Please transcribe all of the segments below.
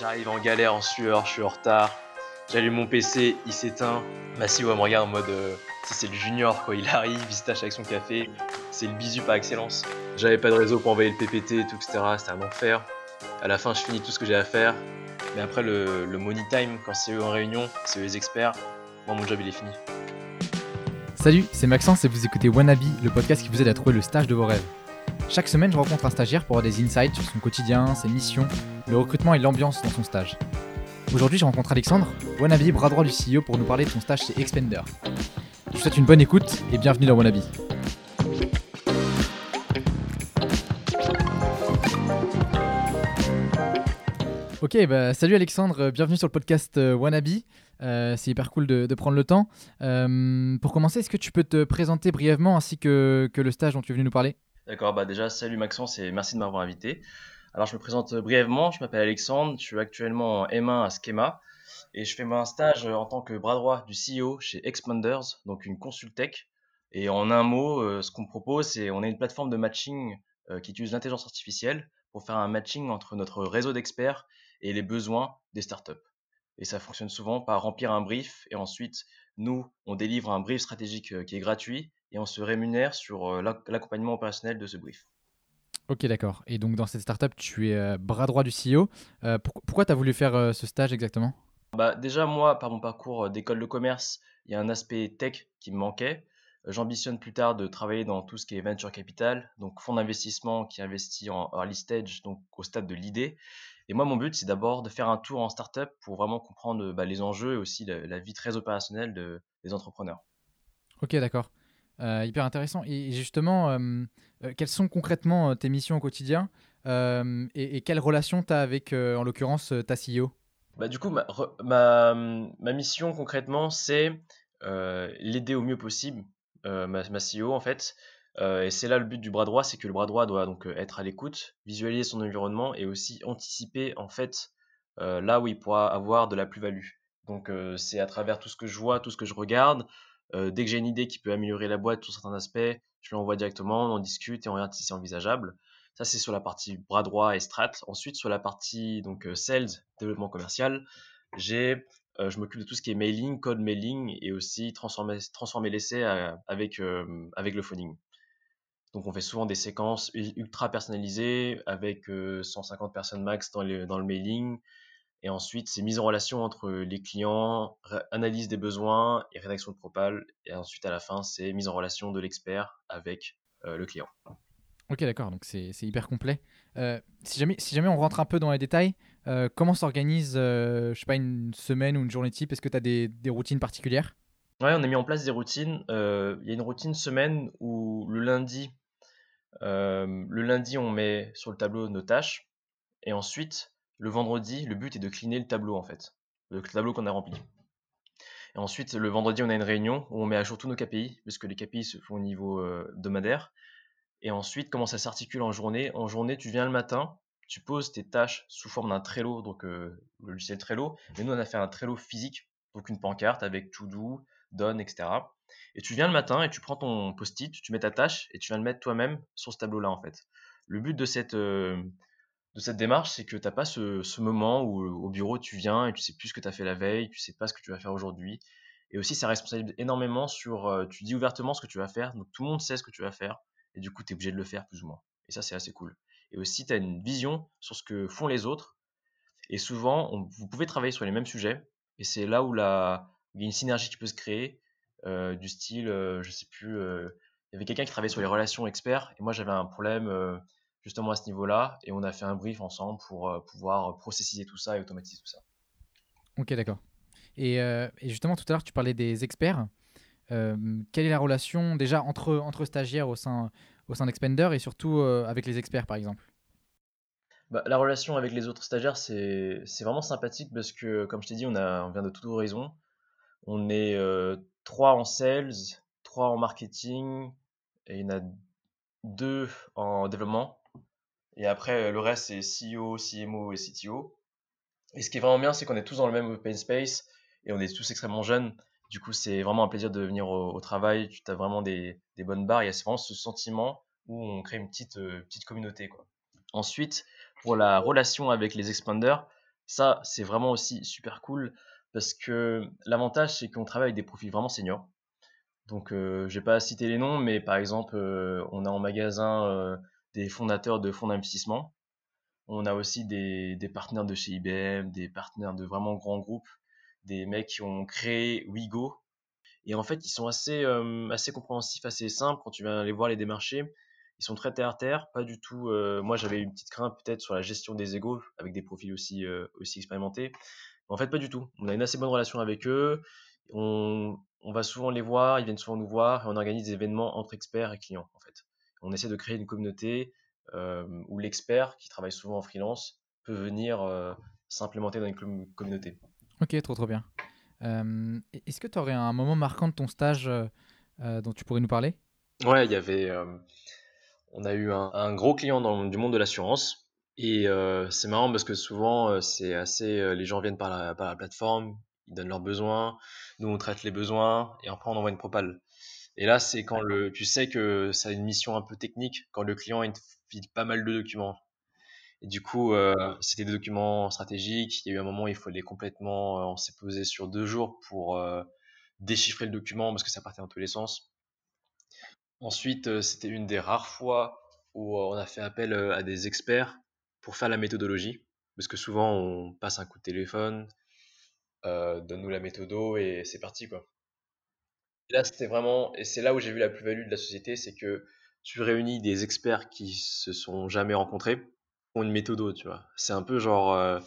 J'arrive en galère, en sueur, je suis en retard. J'allume mon PC, il s'éteint. Massimo me regarde en mode. Euh, c'est le junior quoi, il arrive, il se tâche avec son café. C'est le bisu par excellence. J'avais pas de réseau pour envoyer le PPT et tout, etc. C'était un enfer. À la fin, je finis tout ce que j'ai à faire. Mais après, le, le money time, quand c'est eux en réunion, c'est eux les experts, moi mon job il est fini. Salut, c'est Maxence et vous écoutez Wannabe, le podcast qui vous aide à trouver le stage de vos rêves. Chaque semaine, je rencontre un stagiaire pour avoir des insights sur son quotidien, ses missions, le recrutement et l'ambiance dans son stage. Aujourd'hui, je rencontre Alexandre, Wannabe, bras droit du CEO, pour nous parler de son stage chez Expender. Je vous souhaite une bonne écoute et bienvenue dans Wannabe. Ok, bah, salut Alexandre, bienvenue sur le podcast euh, Wannabe. Euh, c'est hyper cool de, prendre le temps. Euh, pour commencer, est-ce que tu peux te présenter brièvement ainsi que le stage dont tu es venu nous parler? D'accord, bah déjà, salut Maxence et merci de m'avoir invité. Alors, je me présente brièvement, je m'appelle Alexandre, je suis actuellement en M1 à Schema et je fais mon stage en tant que bras droit du CEO chez Expanders, donc une consultech. Et en un mot, euh, ce qu'on propose, c'est on est une plateforme de matching euh, qui utilise l'intelligence artificielle pour faire un matching entre notre réseau d'experts et les besoins des startups. Et ça fonctionne souvent par remplir un brief et ensuite, nous, on délivre un brief stratégique euh, qui est gratuit et on se rémunère sur euh, l'accompagnement opérationnel de ce brief. Ok, d'accord. Et donc dans cette startup, tu es euh, bras droit du CEO. Euh, pourquoi tu as voulu faire ce stage exactement? Bah, Déjà, moi, par mon parcours d'école de commerce, il y a un aspect tech qui me manquait. J'ambitionne plus tard de travailler dans tout ce qui est venture capital, donc fonds d'investissement qui investit en early stage, donc au stade de l'idée. Et moi, mon but, c'est d'abord de faire un tour en startup pour vraiment comprendre bah, les enjeux et aussi la, vie très opérationnelle de, des entrepreneurs. Ok, d'accord. Euh, hyper intéressant. Et justement, euh, euh, quelles sont concrètement tes missions au quotidien et, quelle relation tu as avec, en l'occurrence, ta CEO bah, Du coup, ma, ma, ma mission concrètement, c'est l'aider au mieux possible, ma, ma, CEO en fait. et c'est là le but du bras droit, c'est que le bras droit doit donc être à l'écoute, visualiser son environnement et aussi anticiper en fait là où il pourra avoir de la plus-value. Donc c'est à travers tout ce que je vois, tout ce que je regarde, euh, dès que j'ai une idée qui peut améliorer la boîte sur certains aspects, je l'envoie directement, on en discute et on regarde si c'est envisageable. Ça, c'est sur la partie bras droit et strat. Ensuite, sur la partie donc euh, sales, développement commercial, j'ai, euh, je m'occupe de tout ce qui est mailing, code mailing et aussi transformer, transformer l'essai avec, avec le phoning. Donc, on fait souvent des séquences ultra personnalisées avec 150 personnes max dans, dans le mailing, et ensuite, c'est mise en relation entre les clients, analyse des besoins et rédaction de propal. Et ensuite, à la fin, c'est mise en relation de l'expert avec euh, le client. Ok, d'accord. Donc, c'est hyper complet. Euh, si, jamais, si jamais on rentre un peu dans les détails, euh, comment s'organise, je sais pas, une semaine ou une journée type? Est-ce que tu as des, des, routines particulières? Ouais, on a mis en place des routines. Il y a une routine semaine où le lundi, le lundi, on met sur le tableau nos tâches. Et ensuite, le vendredi, le but est de cleaner le tableau en fait, le tableau qu'on a rempli. Et ensuite, le vendredi, on a une réunion où on met à jour tous nos KPI, parce que les KPI se font au niveau euh, hebdomadaire. Et ensuite, comment ça s'articule en journée? En journée, tu viens le matin, tu poses tes tâches sous forme d'un Trello, donc euh, le logiciel Trello. Et nous, on a fait un Trello physique, donc une pancarte avec to do, done, etc. Et tu viens le matin et tu prends ton post-it, tu mets ta tâche et tu viens le mettre toi-même sur ce tableau-là, en fait. Le but de cette, euh, de cette démarche, c'est que tu n'as pas ce, moment où au bureau tu viens et tu sais plus ce que tu as fait la veille, tu sais pas ce que tu vas faire aujourd'hui. Et aussi, ça responsabilise énormément sur. Euh, tu dis ouvertement ce que tu vas faire, donc tout le monde sait ce que tu vas faire, et du coup, tu es obligé de le faire plus ou moins. Et ça, c'est assez cool. Et aussi, tu as une vision sur ce que font les autres. Et souvent, vous pouvez travailler sur les mêmes sujets, et c'est là où la, il y a une synergie qui peut se créer, euh, du style, euh, je sais plus, il y avait quelqu'un qui travaillait sur les relations experts, et moi j'avais un problème justement à ce niveau-là. Et on a fait un brief ensemble pour euh, pouvoir processiser tout ça et automatiser tout ça. Ok, d'accord. Et, euh, justement, tout à l'heure, tu parlais des experts. Euh, quelle est la relation déjà entre, entre stagiaires au sein, au sein d'Expender et surtout avec les experts, par exemple? Bah, la relation avec les autres stagiaires, c'est vraiment sympathique parce que, comme je t'ai dit, on, a, on vient de toute horizon. On est trois en sales, trois en marketing, et il y en a deux en développement. Et après, euh, le reste, c'est CEO, CMO et CTO. Et ce qui est vraiment bien, c'est qu'on est tous dans le même open space et on est tous extrêmement jeunes. Du coup, c'est vraiment un plaisir de venir au, travail. Tu as vraiment des, bonnes barres. Il y a vraiment ce sentiment où on crée une petite, euh, petite communauté. Quoi. Ensuite, pour la relation avec les expanders, Ça, c'est vraiment aussi super cool parce que l'avantage, c'est qu'on travaille avec des profils vraiment seniors. Donc, euh, je vais pas citer les noms, mais par exemple, euh, on a en magasin des fondateurs de fonds d'investissement. On a aussi des, partenaires de chez IBM, des partenaires de vraiment grands groupes, des mecs qui ont créé Wigo. Et en fait, ils sont assez, euh, assez compréhensifs, assez simples quand tu viens les voir les démarcher. Ils sont très terre à terre, pas du tout. euh, moi, j'avais une petite crainte peut-être sur la gestion des égos avec des profils aussi, euh, aussi expérimentés. En fait, pas du tout. On a une assez bonne relation avec eux. On, on va souvent les voir, ils viennent souvent nous voir et on organise des événements entre experts et clients, en fait. On essaie de créer une communauté euh, où l'expert, qui travaille souvent en freelance, peut venir euh, s'implémenter dans une com- communauté. Ok, trop trop bien. Euh, Est-ce que tu aurais un moment marquant de ton stage euh, dont tu pourrais nous parler? Ouais, il y avait, euh, on a eu un, un gros client dans, du monde de l'assurance et euh, c'est marrant parce que souvent euh, c'est assez, euh, les gens viennent par la, par la plateforme, ils donnent leurs besoins, nous on traite les besoins et après on envoie une propale. Et là c'est quand le, tu sais que ça a une mission un peu technique quand le client il te file pas mal de documents. Et du coup euh, c'était des documents stratégiques. Il y a eu un moment où il fallait complètement, euh, on s'est posé sur deux jours pour euh, déchiffrer le document parce que ça partait dans tous les sens. Ensuite, c'était une des rares fois où on a fait appel à des experts pour faire la méthodologie. Parce que souvent, on passe un coup de téléphone, donne-nous la méthodo et c'est parti, quoi. Là, c'était vraiment, et c'est là où j'ai vu la plus-value de la société, c'est que tu réunis des experts qui se sont jamais rencontrés, ont une méthodo, tu vois. C'est un peu genre euh,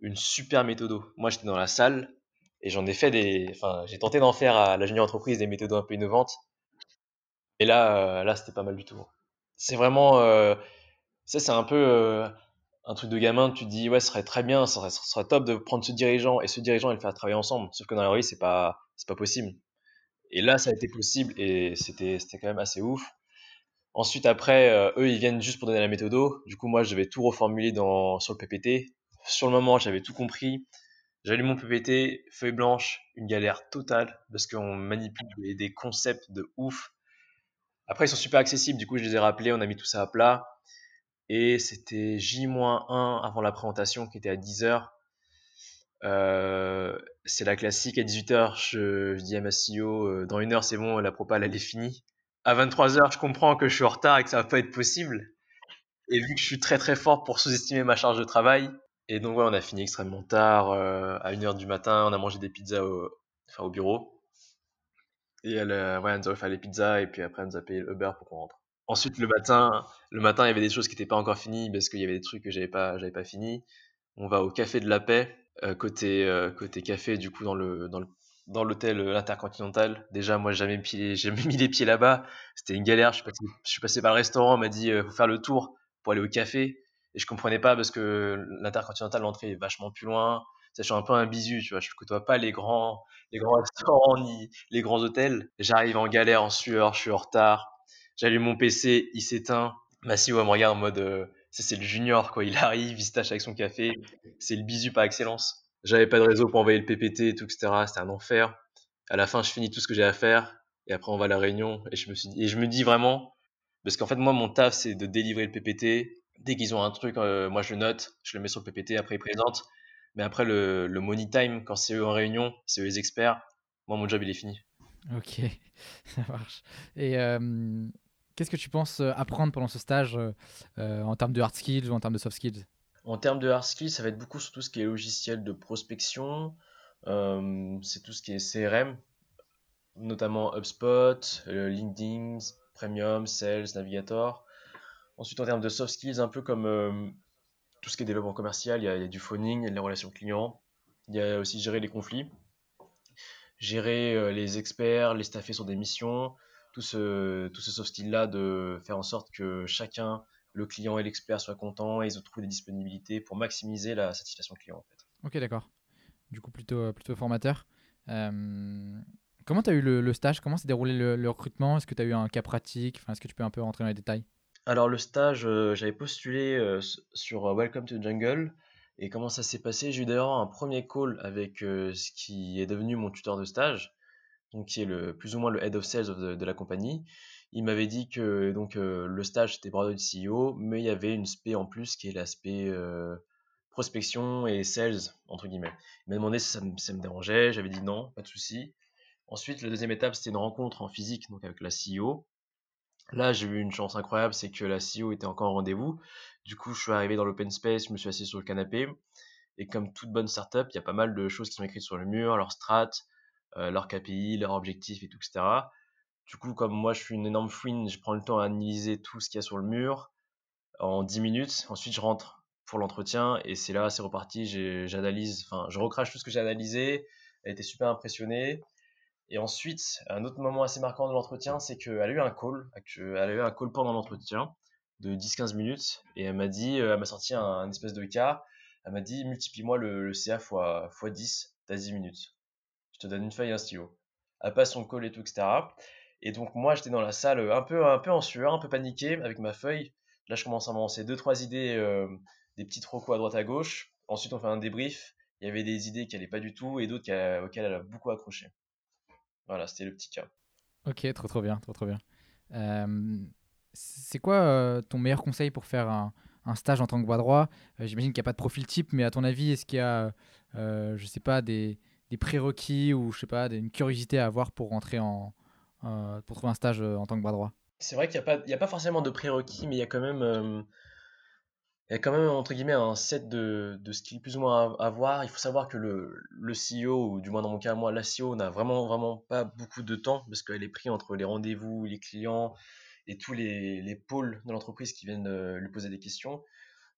une super méthodo. Moi, j'étais dans la salle et j'en ai fait des, enfin, j'ai tenté d'en faire à junior entreprise des méthodos un peu innovantes. Et là, euh, là, c'était pas mal du tout. C'est vraiment, euh, ça, c'est un peu un truc de gamin. Tu te dis, ouais, ce serait très bien, ce serait, top de prendre ce dirigeant et ce dirigeant et le faire travailler ensemble. Sauf que dans la vie, c'est pas, c'est pas possible. Et là, ça a été possible et c'était, quand même assez ouf. Ensuite, après, euh, eux, ils viennent juste pour donner la méthodo. Du coup, moi, je devais tout reformuler dans, sur le PPT. Sur le moment, j'avais tout compris. J'allume mon PPT, feuille blanche, une galère totale parce qu'on manipule des, des concepts de ouf. Après, ils sont super accessibles. Du coup, je les ai rappelés, on a mis tout ça à plat. Et c'était J-1 avant la présentation qui était à 10h. Euh, c'est la classique. À 18h, je, dis à ma CEO, euh, dans une heure, c'est bon, la propale, elle est finie. À 23h, je comprends que je suis en retard et que ça va pas être possible. Et vu que je suis très très fort pour sous-estimer ma charge de travail, et donc ouais, on a fini extrêmement tard, euh, à 1h du matin, on a mangé des pizzas au, bureau. Et elle, euh, ouais, elle nous a offert les pizzas et puis après elle nous a payé le Uber pour qu'on rentre. Ensuite le matin, le matin il y avait des choses qui n'étaient pas encore finies parce qu'il y avait des trucs que j'avais pas, j'avais pas fini. On va au café de la paix côté euh, côté café du coup dans le dans le dans l'hôtel euh, intercontinental. Déjà moi j'ai jamais mis, les pieds là-bas. C'était une galère. Je suis passé, par le restaurant, on m'a dit euh, faut faire le tour pour aller au café et je comprenais pas parce que l'intercontinental l'entrée est vachement plus loin. Ça, je suis un peu un bisu, tu vois. Je côtoie pas les grands les grands restaurants ni les grands hôtels. J'arrive en galère, en sueur, je suis en retard. J'allume mon PC, il s'éteint. Massimo elle me regarde en mode, euh, c'est le junior, quoi. Il arrive, il se tâche avec son café. C'est le bisu par excellence. J'avais pas de réseau pour envoyer le PPT et tout, etc. C'était un enfer. À la fin, je finis tout ce que j'ai à faire. Et après, on va à la réunion. Et je me suis dit, et je me dis vraiment, parce qu'en fait, moi, mon taf, c'est de délivrer le PPT. Dès qu'ils ont un truc, euh, moi, je le note, je le mets sur le PPT, après, ils présentent. Mais après, le, le money time, quand c'est eux en réunion, c'est eux les experts. Moi, mon job, il est fini. Ok, ça marche. Et euh, qu'est-ce que tu penses euh, apprendre pendant ce stage euh, euh, en termes de hard skills ou en termes de soft skills? En termes de hard skills, ça va être beaucoup sur tout ce qui est logiciel de prospection. C'est tout ce qui est CRM, notamment HubSpot, LinkedIn, Premium, Sales, Navigator. Ensuite, en termes de soft skills, un peu comme tout ce qui est développement commercial, il y a, il y a du phoning, il y a les relations clients. Il y a aussi gérer les conflits, gérer les experts, les staffer sur des missions, tout ce, tout ce soft skill-là de faire en sorte que chacun, le client et l'expert, soient contents et ils ont trouvé des disponibilités pour maximiser la satisfaction client. En fait. Ok, d'accord. Du coup, plutôt, euh, plutôt formateur. Euh, comment tu as eu le, le stage? Comment s'est déroulé le, le recrutement? Est-ce que tu as eu un cas pratique? Enfin, Est-ce que tu peux un peu rentrer dans les détails? Alors le stage, euh, j'avais postulé euh, sur Welcome to the Jungle et comment ça s'est passé? J'ai eu d'ailleurs un premier call avec ce qui est devenu mon tuteur de stage, qui est le plus ou moins le head of sales de, la compagnie. Il m'avait dit que donc euh, le stage c'était bras du CEO, mais il y avait une spé en plus qui est l'aspect euh, prospection et sales, entre guillemets. Il m'a demandé si ça me, ça me dérangeait, j'avais dit non, pas de souci. Ensuite, la deuxième étape, c'était une rencontre en physique, donc avec la CEO. Là, j'ai eu une chance incroyable, c'est que la CEO était encore en rendez-vous. Du coup, je suis arrivé dans l'open space, je me suis assis sur le canapé. Et comme toute bonne startup, il y a pas mal de choses qui sont écrites sur le mur, leur strat, euh, leur KPI, leurs objectifs et tout, etc. Du coup, comme moi, je suis une énorme fouine, je prends le temps à analyser tout ce qu'il y a sur le mur en 10 minutes. Ensuite, je rentre pour l'entretien et c'est là, c'est reparti. J'analyse, enfin, je recrache tout ce que j'ai analysé. Elle était super impressionnée. Et ensuite, un autre moment assez marquant de l'entretien, c'est qu'elle a eu un call, elle a eu un call pendant l'entretien de 10-15 minutes et elle m'a dit, euh, elle m'a sorti un, espèce de cas. Elle m'a dit, multiplie-moi le, CA fois, fois 10, t'as 10 minutes. Je te donne une feuille et un stylo. Elle passe son call et tout, etc. Et donc, moi, j'étais dans la salle un peu, un peu en sueur, un peu paniqué avec ma feuille. Là, je commence à m'avancer deux, trois idées, euh, des petits trocos à droite à gauche. Ensuite, on fait un débrief. Il y avait des idées qui n'allaient pas du tout et d'autres auxquelles elle a beaucoup accroché. Voilà, c'était le petit cas. Ok, trop trop bien, trop trop bien. Euh, c'est quoi euh, ton meilleur conseil pour faire un, stage en tant que bras droit? J'imagine qu'il n'y a pas de profil type, mais à ton avis, est-ce qu'il y a, je sais pas, des, prérequis ou je sais pas, une curiosité à avoir pour rentrer en, pour trouver un stage en tant que bras droit c'est vrai qu'il n'y a, pas, a pas forcément de prérequis, mais il y a quand même, euh, il y a quand même entre guillemets, un set de, de skills plus ou moins à, avoir. Il faut savoir que le, le CEO, ou du moins dans mon cas, moi, la CEO n'a vraiment, vraiment pas beaucoup de temps parce qu'elle est prise entre les rendez-vous, les clients et tous les, les pôles de l'entreprise qui viennent euh, lui poser des questions.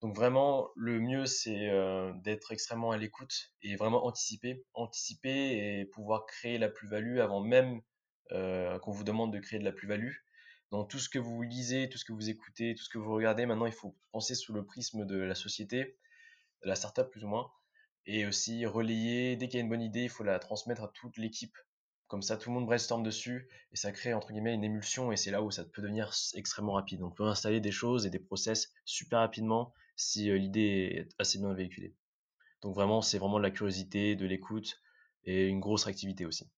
Donc vraiment, le mieux, c'est euh, d'être extrêmement à l'écoute et vraiment anticiper, anticiper et pouvoir créer la plus-value avant même qu'on vous demande de créer de la plus-value dans tout ce que vous lisez, tout ce que vous écoutez, tout ce que vous regardez, maintenant il faut penser sous le prisme de la société, de la startup plus ou moins, et aussi relayer, dès qu'il y a une bonne idée, il faut la transmettre à toute l'équipe. Comme ça, tout le monde brainstorm dessus, et ça crée entre guillemets une émulsion, et c'est là où ça peut devenir extrêmement rapide. Donc on peut installer des choses et des process super rapidement si l'idée est assez bien véhiculée. Donc vraiment, c'est vraiment de la curiosité, de l'écoute, et une grosse réactivité aussi.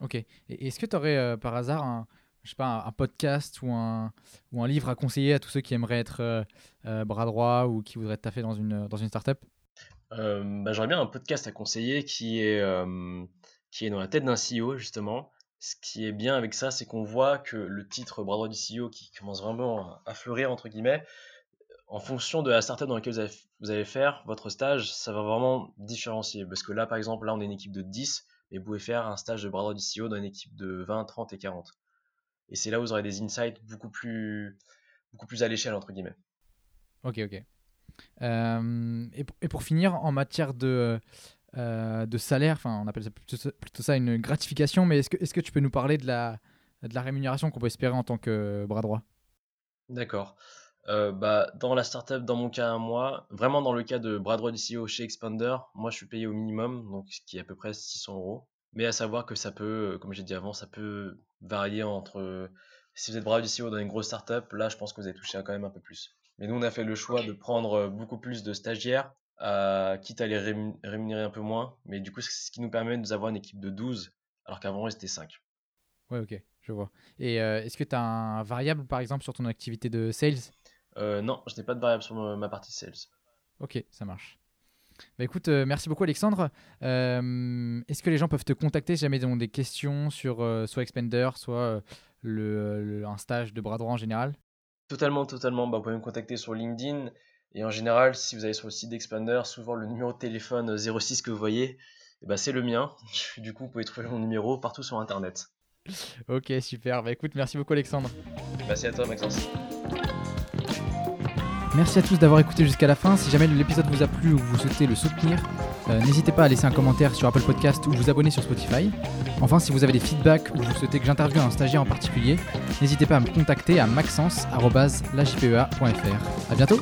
Ok. Et est-ce que tu aurais euh, par hasard un, je sais pas, un, podcast ou un, ou un livre à conseiller à tous ceux qui aimeraient être euh, euh, bras droit ou qui voudraient taffer dans une, dans une startup? Bah, J'aurais bien un podcast à conseiller qui est, qui est dans la tête d'un CEO, justement. Ce qui est bien avec ça, c'est qu'on voit que le titre bras droit du CEO qui commence vraiment à fleurir, entre guillemets, en fonction de la startup dans laquelle vous allez, vous allez faire votre stage, ça va vraiment différencier. Parce que là, par exemple, là, on est une équipe de 10, mais vous pouvez faire un stage de bras droit du CEO dans une équipe de 20, 30 et 40. Et c'est là où vous aurez des insights beaucoup plus, beaucoup plus à l'échelle, entre guillemets. Ok, ok. Euh, et, pour, finir, en matière de, euh, de salaire, enfin, on appelle ça plutôt, ça une gratification, mais est-ce que, est que tu peux nous parler de la, de la rémunération qu'on peut espérer en tant que bras droit? D'accord. Euh, bah, dans la startup, dans mon cas à moi, vraiment dans le cas de bras droit du CEO chez Expander, moi je suis payé au minimum, donc ce qui est à peu près 600 euros. Mais à savoir que ça peut, comme j'ai dit avant, ça peut varier entre. Si vous êtes bravo du dans une grosse startup, là, je pense que vous avez touché quand même un peu plus. Mais nous, on a fait le choix de prendre beaucoup plus de stagiaires, quitte à les rémunérer un peu moins. Mais du coup, c'est ce qui nous permet d'avoir une équipe de 12, alors qu'avant, c'était 5. Ouais, ok, je vois. Et euh, est-ce que tu as un variable, par exemple, sur ton activité de sales? Euh, Non, je n'ai pas de variable sur ma partie sales. Ok, ça marche. Bah écoute, euh, merci beaucoup Alexandre. Euh, est-ce que les gens peuvent te contacter si jamais ils ont des questions sur euh, soit Expender, soit le, un stage de bras droit en général? Totalement, totalement. Bah, vous pouvez me contacter sur LinkedIn. Et en général, si vous allez sur le site d'Expander, souvent le numéro de téléphone 06 que vous voyez, eh ben, c'est le mien. Du coup, vous pouvez trouver mon numéro partout sur Internet. Ok, super. Bah écoute, merci beaucoup Alexandre. Merci à toi Maxence. Merci à tous d'avoir écouté jusqu'à la fin. Si jamais l'épisode vous a plu ou vous souhaitez le soutenir, euh, n'hésitez pas à laisser un commentaire sur Apple Podcast ou vous abonner sur Spotify. Enfin, si vous avez des feedbacks ou vous souhaitez que j'interviewe un stagiaire en particulier, n'hésitez pas à me contacter à maxence.lajpea.fr. A bientôt